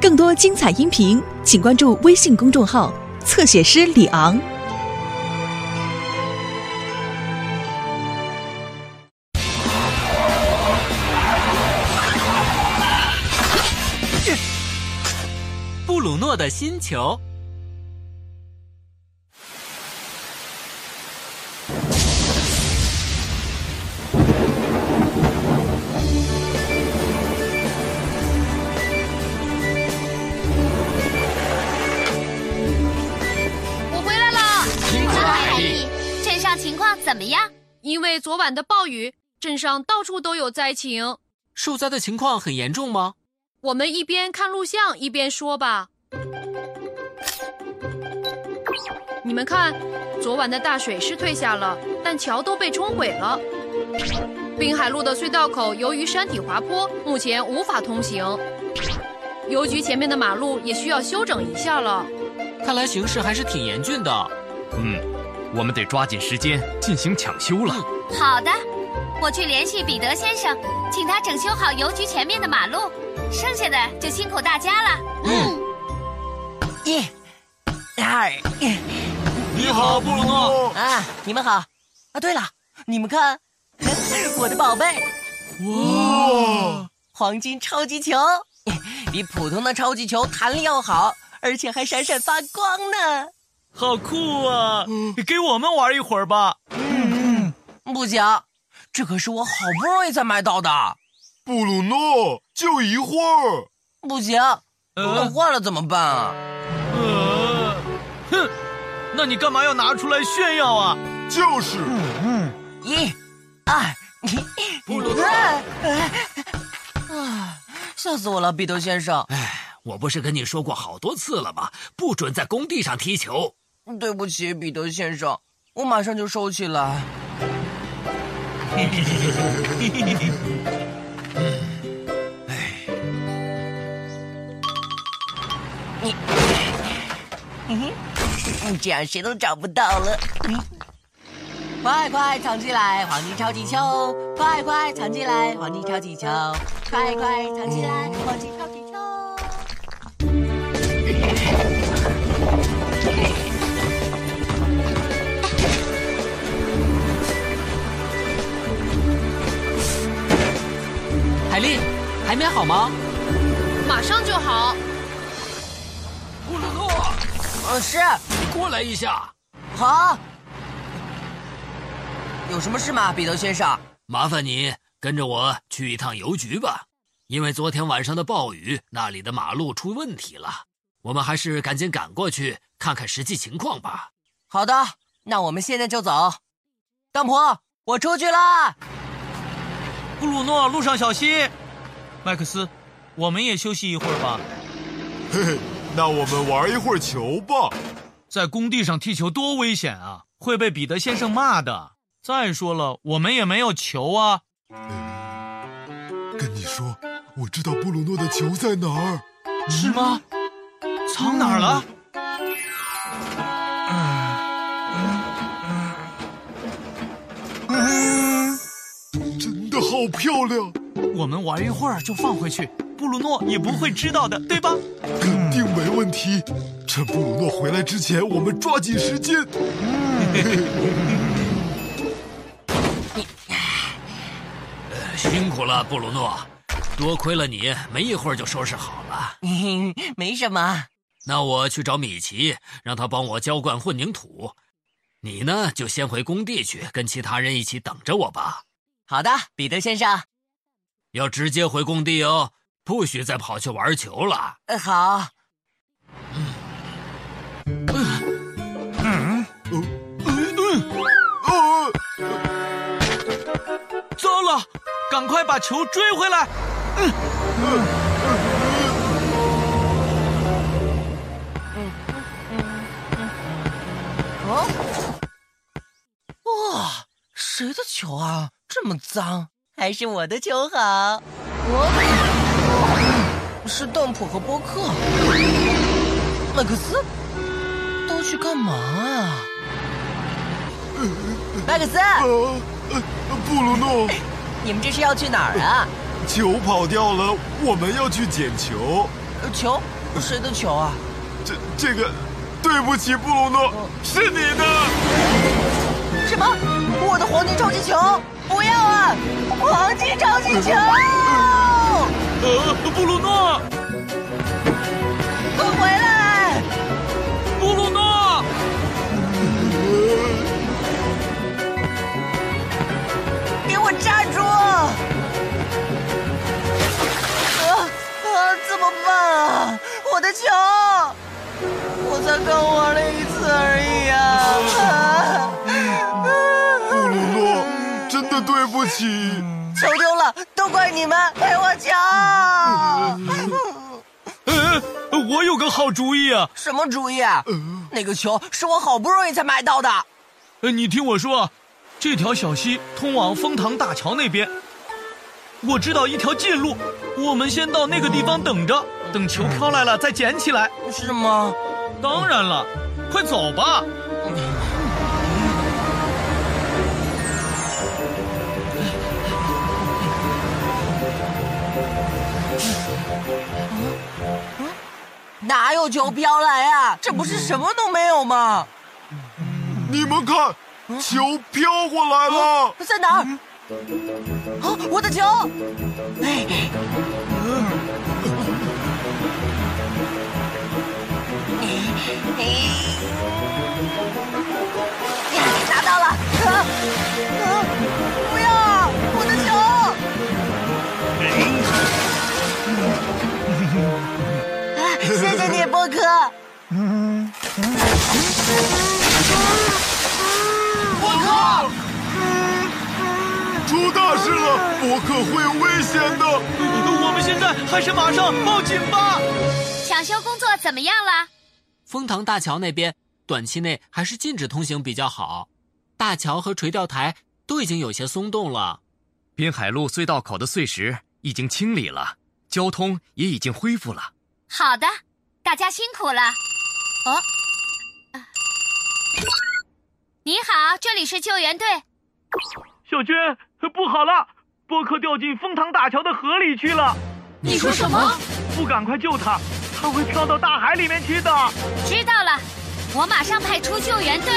更多精彩音频，请关注微信公众号“侧写师李昂”。布鲁诺的星球。怎么样？因为昨晚的暴雨，镇上到处都有灾情。受灾的情况很严重吗？我们一边看录像一边说吧。你们看，昨晚的大水是退下了，但桥都被冲毁了。滨海路的隧道口由于山体滑坡，目前无法通行。邮局前面的马路也需要修整一下了。看来形势还是挺严峻的。嗯，我们得抓紧时间进行抢修了。好的，我去联系彼得先生，请他整修好邮局前面的马路，剩下的就辛苦大家了。嗯，一，二耶你好，布鲁诺。啊，你们好啊！对了，你们看，我的宝贝哇，黄金超级球，比普通的超级球弹力要好，而且还闪闪发光呢。好酷啊！给我们玩一会儿吧。嗯不行，这可是我好不容易才买到的。布鲁诺，就一会儿。不行，弄坏了怎么办啊？呃，哼，那你干嘛要拿出来炫耀啊？就是。一、二，布鲁诺啊，吓死我了，彼得先生。哎我不是跟你说过好多次了吗？不准在工地上踢球。对不起，彼得先生，我马上就收起来。你，你这样谁都找不到了。嗯快快藏起来，黄金超级球！快快藏起来，黄金超级球！快快藏起来，黄金超级海丽，还没好吗？马上就好。布鲁诺，呃，是，你过来一下。好。有什么事吗，彼得先生？麻烦你跟着我去一趟邮局吧，因为昨天晚上的暴雨，那里的马路出问题了。我们还是赶紧赶过去看看实际情况吧。好的，那我们现在就走。当婆，我出去啦。布鲁诺，路上小心。麦克斯，我们也休息一会儿吧。嘿嘿，那我们玩一会儿球吧。在工地上踢球多危险啊，会被彼得先生骂的。再说了，我们也没有球啊。跟你说，我知道布鲁诺的球在哪儿。是吗？藏哪儿了？好漂亮，我们玩一会儿就放回去，布鲁诺也不会知道的，对吧？肯定没问题。趁布鲁诺回来之前，我们抓紧时间。辛苦了，布鲁诺，多亏了你，没一会儿就收拾好了。没什么。那我去找米奇，让他帮我浇灌混凝土。你呢，就先回工地去，跟其他人一起等着我吧。好的，彼得先生。要直接回工地哦，不许再跑去玩球了。呃，好。嗯。嗯！糟了，赶快把球追回来！哦，哇，谁的球啊？这么脏，还是我的球好。我是邓普和波克，麦克斯，都去干嘛啊？麦克斯，布鲁诺，你们这是要去哪儿啊？球跑掉了，我们要去捡球。呃球？谁的球啊？这这个，对不起，布鲁诺，是你的。什么？我的黄金超级球？不要啊！黄金超级球！呃，布鲁诺，快回来！布鲁诺，给我站住！啊啊！怎么办啊？我的球！我才刚玩的对不起。球丢了，都怪你们，赔我球！呃，我有个好主意啊！什么主意啊？那个球是我好不容易才买到的。呃，你听我说，这条小溪通往枫塘大桥那边。我知道一条近路，我们先到那个地方等着，等球飘来了再捡起来。是吗？当然了，快走吧。哪有球飘来啊？这不是什么都没有吗？你们看，球飘过来了。在哪儿？啊，我的球！哎，拿到了！啊啊！事了，博客会有危险的。我们现在还是马上报警吧。抢修工作怎么样了？枫塘大桥那边短期内还是禁止通行比较好，大桥和垂钓台都已经有些松动了。滨海路隧道口的碎石已经清理了，交通也已经恢复了。好的，大家辛苦了。哦，你好，这里是救援队。小娟，不好了，波克掉进枫塘大桥的河里去了。你说什么？不赶快救他，他会跳到大海里面去的。知道了，我马上派出救援队。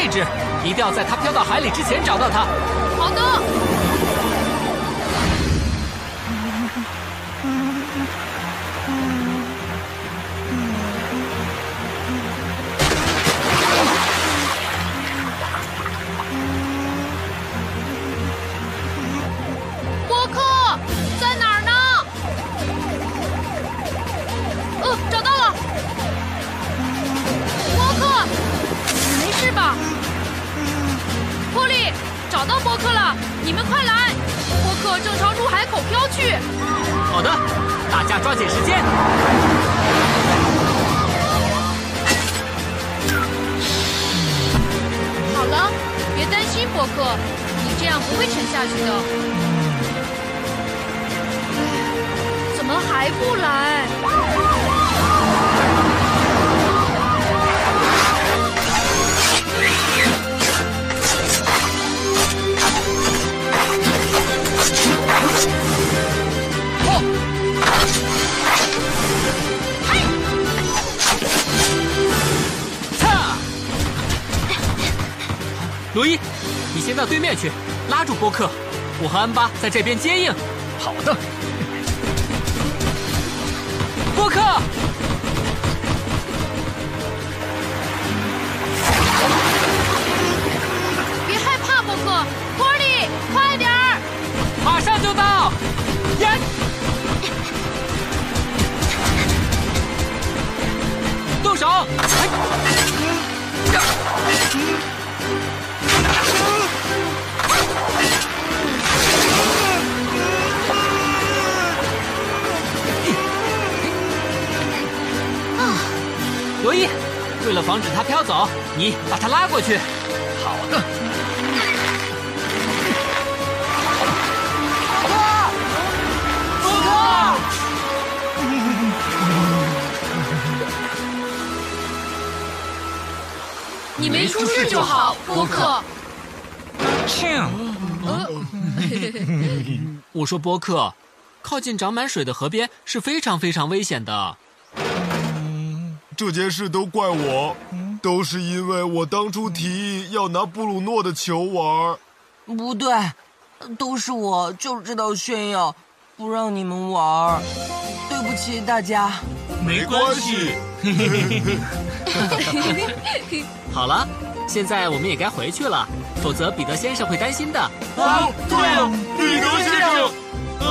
位置，一定要在它飘到海里之前找到它。好的。找到波克了，你们快来！波克正朝入海口飘去。好的，大家抓紧时间。好了，别担心，波克，你这样不会沉下去的。怎么还不来？罗伊，你先到对面去，拉住波克，我和安巴在这边接应。好的，波克，防止它飘走，你把它拉过去。好的。波克，你没出事就好，波克。我说波克，靠近长满水的河边是非常非常危险的。这件事都怪我，都是因为我当初提议要拿布鲁诺的球玩。不对，都是我就知道炫耀，不让你们玩。对不起大家。没关系。好了，现在我们也该回去了，否则彼得先生会担心的。啊，对啊，彼得先生。嗯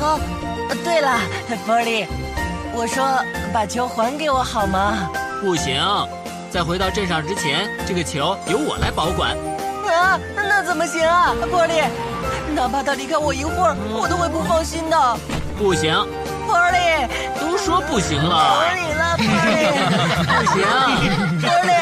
啊，对了，波利，我说把球还给我好吗？不行，在回到镇上之前，这个球由我来保管。啊，那怎么行啊，波利？哪怕他离开我一会儿，我都会不放心的。不行，波利，都说不行了。波利了，波利，不行，波利。